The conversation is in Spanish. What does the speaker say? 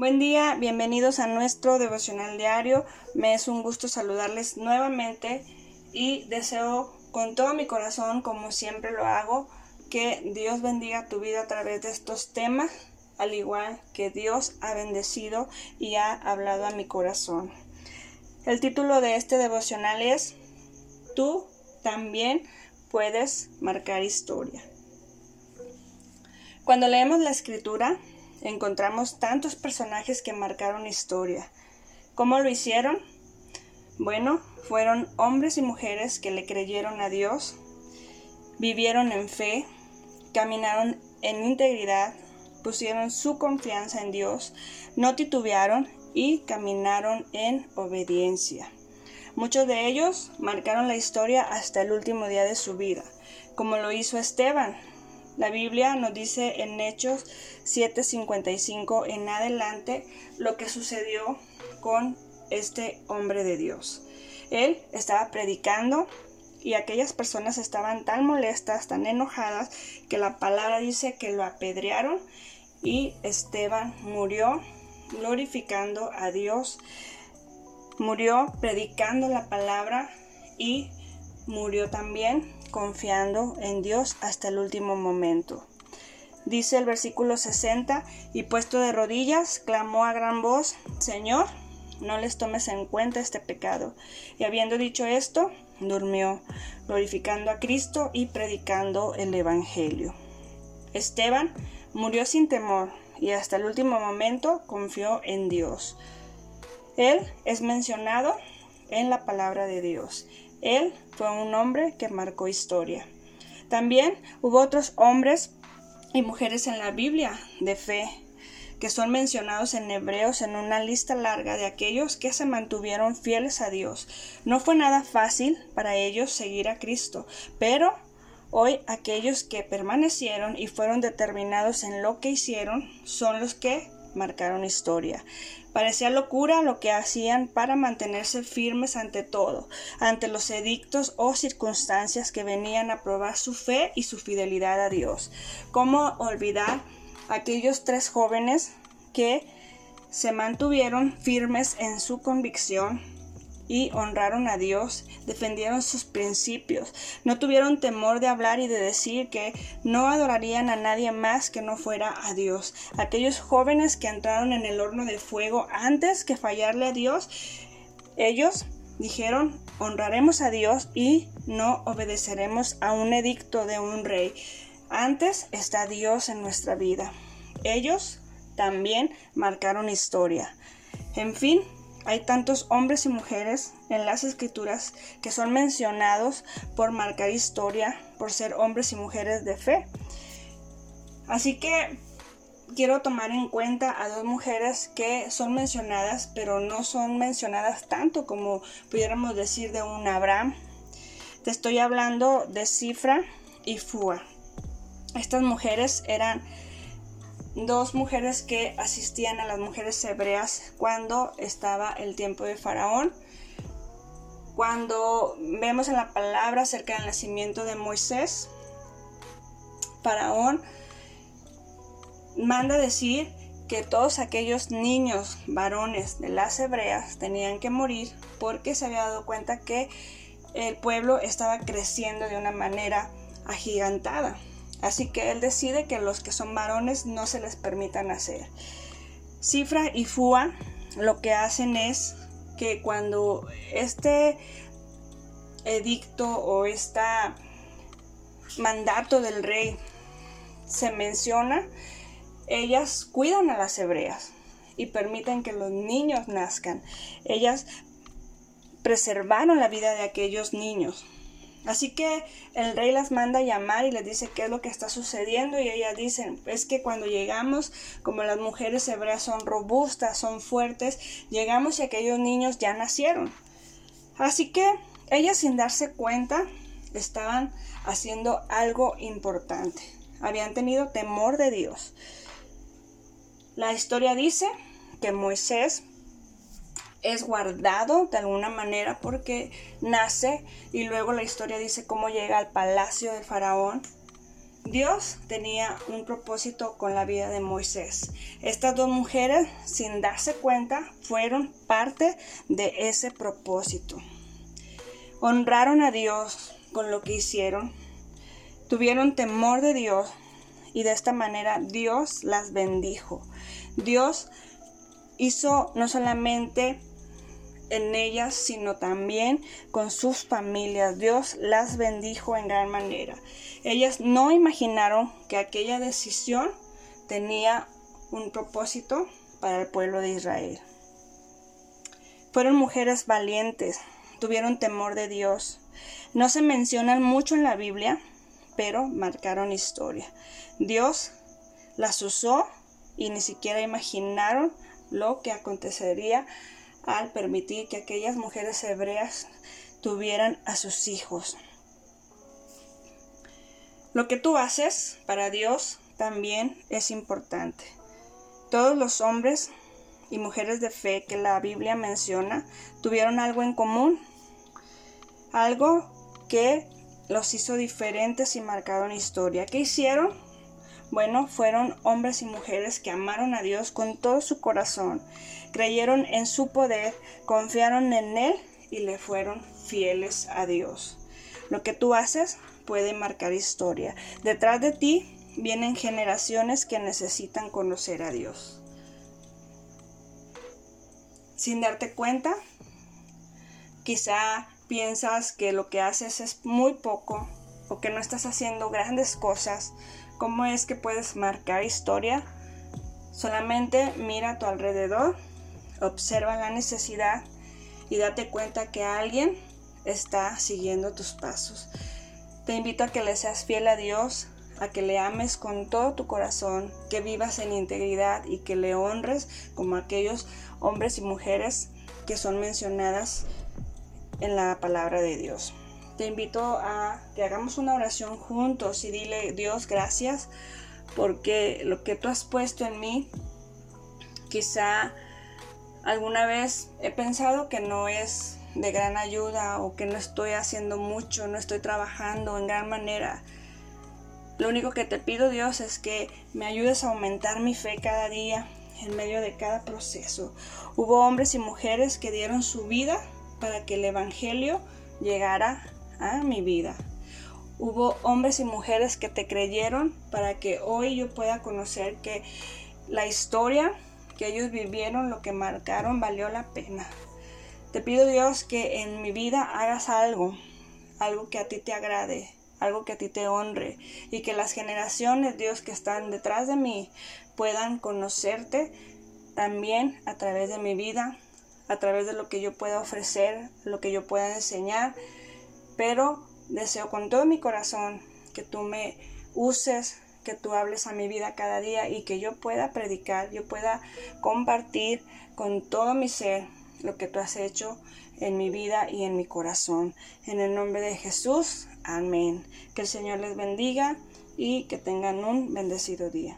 Buen día, bienvenidos a nuestro devocional diario. Me es un gusto saludarles nuevamente y deseo con todo mi corazón, como siempre lo hago, que Dios bendiga tu vida a través de estos temas, al igual que Dios ha bendecido y ha hablado a mi corazón. El título de este devocional es Tú también puedes marcar historia. Cuando leemos la escritura, encontramos tantos personajes que marcaron historia. ¿Cómo lo hicieron? Bueno, fueron hombres y mujeres que le creyeron a Dios, vivieron en fe, caminaron en integridad, pusieron su confianza en Dios, no titubearon y caminaron en obediencia. Muchos de ellos marcaron la historia hasta el último día de su vida, como lo hizo Esteban, la Biblia nos dice en Hechos 7:55 en adelante lo que sucedió con este hombre de Dios. Él estaba predicando y aquellas personas estaban tan molestas, tan enojadas, que la palabra dice que lo apedrearon y Esteban murió glorificando a Dios, murió predicando la palabra y murió también confiando en Dios hasta el último momento. Dice el versículo 60, y puesto de rodillas, clamó a gran voz, Señor, no les tomes en cuenta este pecado. Y habiendo dicho esto, durmió, glorificando a Cristo y predicando el Evangelio. Esteban murió sin temor y hasta el último momento confió en Dios. Él es mencionado en la palabra de Dios. Él fue un hombre que marcó historia. También hubo otros hombres y mujeres en la Biblia de fe que son mencionados en Hebreos en una lista larga de aquellos que se mantuvieron fieles a Dios. No fue nada fácil para ellos seguir a Cristo, pero hoy aquellos que permanecieron y fueron determinados en lo que hicieron son los que marcaron historia. Parecía locura lo que hacían para mantenerse firmes ante todo, ante los edictos o circunstancias que venían a probar su fe y su fidelidad a Dios. ¿Cómo olvidar aquellos tres jóvenes que se mantuvieron firmes en su convicción y honraron a Dios, defendieron sus principios, no tuvieron temor de hablar y de decir que no adorarían a nadie más que no fuera a Dios. Aquellos jóvenes que entraron en el horno de fuego antes que fallarle a Dios, ellos dijeron, honraremos a Dios y no obedeceremos a un edicto de un rey. Antes está Dios en nuestra vida. Ellos también marcaron historia. En fin, hay tantos hombres y mujeres en las escrituras que son mencionados por marcar historia, por ser hombres y mujeres de fe. Así que quiero tomar en cuenta a dos mujeres que son mencionadas, pero no son mencionadas tanto como pudiéramos decir de un Abraham. Te estoy hablando de Cifra y Fua. Estas mujeres eran dos mujeres que asistían a las mujeres hebreas cuando estaba el tiempo de Faraón. Cuando vemos en la palabra acerca del nacimiento de Moisés, Faraón manda decir que todos aquellos niños varones de las hebreas tenían que morir porque se había dado cuenta que el pueblo estaba creciendo de una manera agigantada. Así que él decide que los que son varones no se les permitan nacer. Cifra y Fua lo que hacen es que cuando este edicto o este mandato del rey se menciona, ellas cuidan a las hebreas y permiten que los niños nazcan. Ellas preservaron la vida de aquellos niños. Así que el rey las manda a llamar y les dice qué es lo que está sucediendo y ellas dicen, es que cuando llegamos, como las mujeres hebreas son robustas, son fuertes, llegamos y aquellos niños ya nacieron. Así que ellas sin darse cuenta estaban haciendo algo importante. Habían tenido temor de Dios. La historia dice que Moisés es guardado de alguna manera porque nace y luego la historia dice cómo llega al palacio del faraón Dios tenía un propósito con la vida de Moisés. Estas dos mujeres, sin darse cuenta, fueron parte de ese propósito. Honraron a Dios con lo que hicieron, tuvieron temor de Dios y de esta manera Dios las bendijo. Dios hizo no solamente en ellas, sino también con sus familias. Dios las bendijo en gran manera. Ellas no imaginaron que aquella decisión tenía un propósito para el pueblo de Israel. Fueron mujeres valientes, tuvieron temor de Dios. No se mencionan mucho en la Biblia, pero marcaron historia. Dios las usó y ni siquiera imaginaron lo que acontecería al permitir que aquellas mujeres hebreas tuvieran a sus hijos. Lo que tú haces para Dios también es importante. Todos los hombres y mujeres de fe que la Biblia menciona tuvieron algo en común, algo que los hizo diferentes y marcaron historia. ¿Qué hicieron? Bueno, fueron hombres y mujeres que amaron a Dios con todo su corazón, creyeron en su poder, confiaron en Él y le fueron fieles a Dios. Lo que tú haces puede marcar historia. Detrás de ti vienen generaciones que necesitan conocer a Dios. Sin darte cuenta, quizá piensas que lo que haces es muy poco o que no estás haciendo grandes cosas ¿Cómo es que puedes marcar historia? Solamente mira a tu alrededor, observa la necesidad y date cuenta que alguien está siguiendo tus pasos. Te invito a que le seas fiel a Dios, a que le ames con todo tu corazón, que vivas en integridad y que le honres como aquellos hombres y mujeres que son mencionadas en la palabra de Dios te invito a que hagamos una oración juntos y dile, Dios, gracias porque lo que tú has puesto en mí, quizá alguna vez he pensado que no es de gran ayuda o que no estoy haciendo mucho, no estoy trabajando en gran manera. Lo único que te pido Dios es que me ayudes a aumentar mi fe cada día en medio de cada proceso. Hubo hombres y mujeres que dieron su vida para que el Evangelio llegara mi vida. Hubo hombres y mujeres que te creyeron para que hoy yo pueda conocer que la historia que ellos vivieron, lo que marcaron, valió la pena. Te pido Dios que en mi vida hagas algo, algo que a ti te agrade, algo que a ti te honre y que las generaciones, Dios, que están detrás de mí puedan conocerte también a través de mi vida, a través de lo que yo pueda ofrecer, lo que yo pueda enseñar pero deseo con todo mi corazón que tú me uses, que tú hables a mi vida cada día y que yo pueda predicar, yo pueda compartir con todo mi ser lo que tú has hecho en mi vida y en mi corazón. En el nombre de Jesús, amén. Que el Señor les bendiga y que tengan un bendecido día.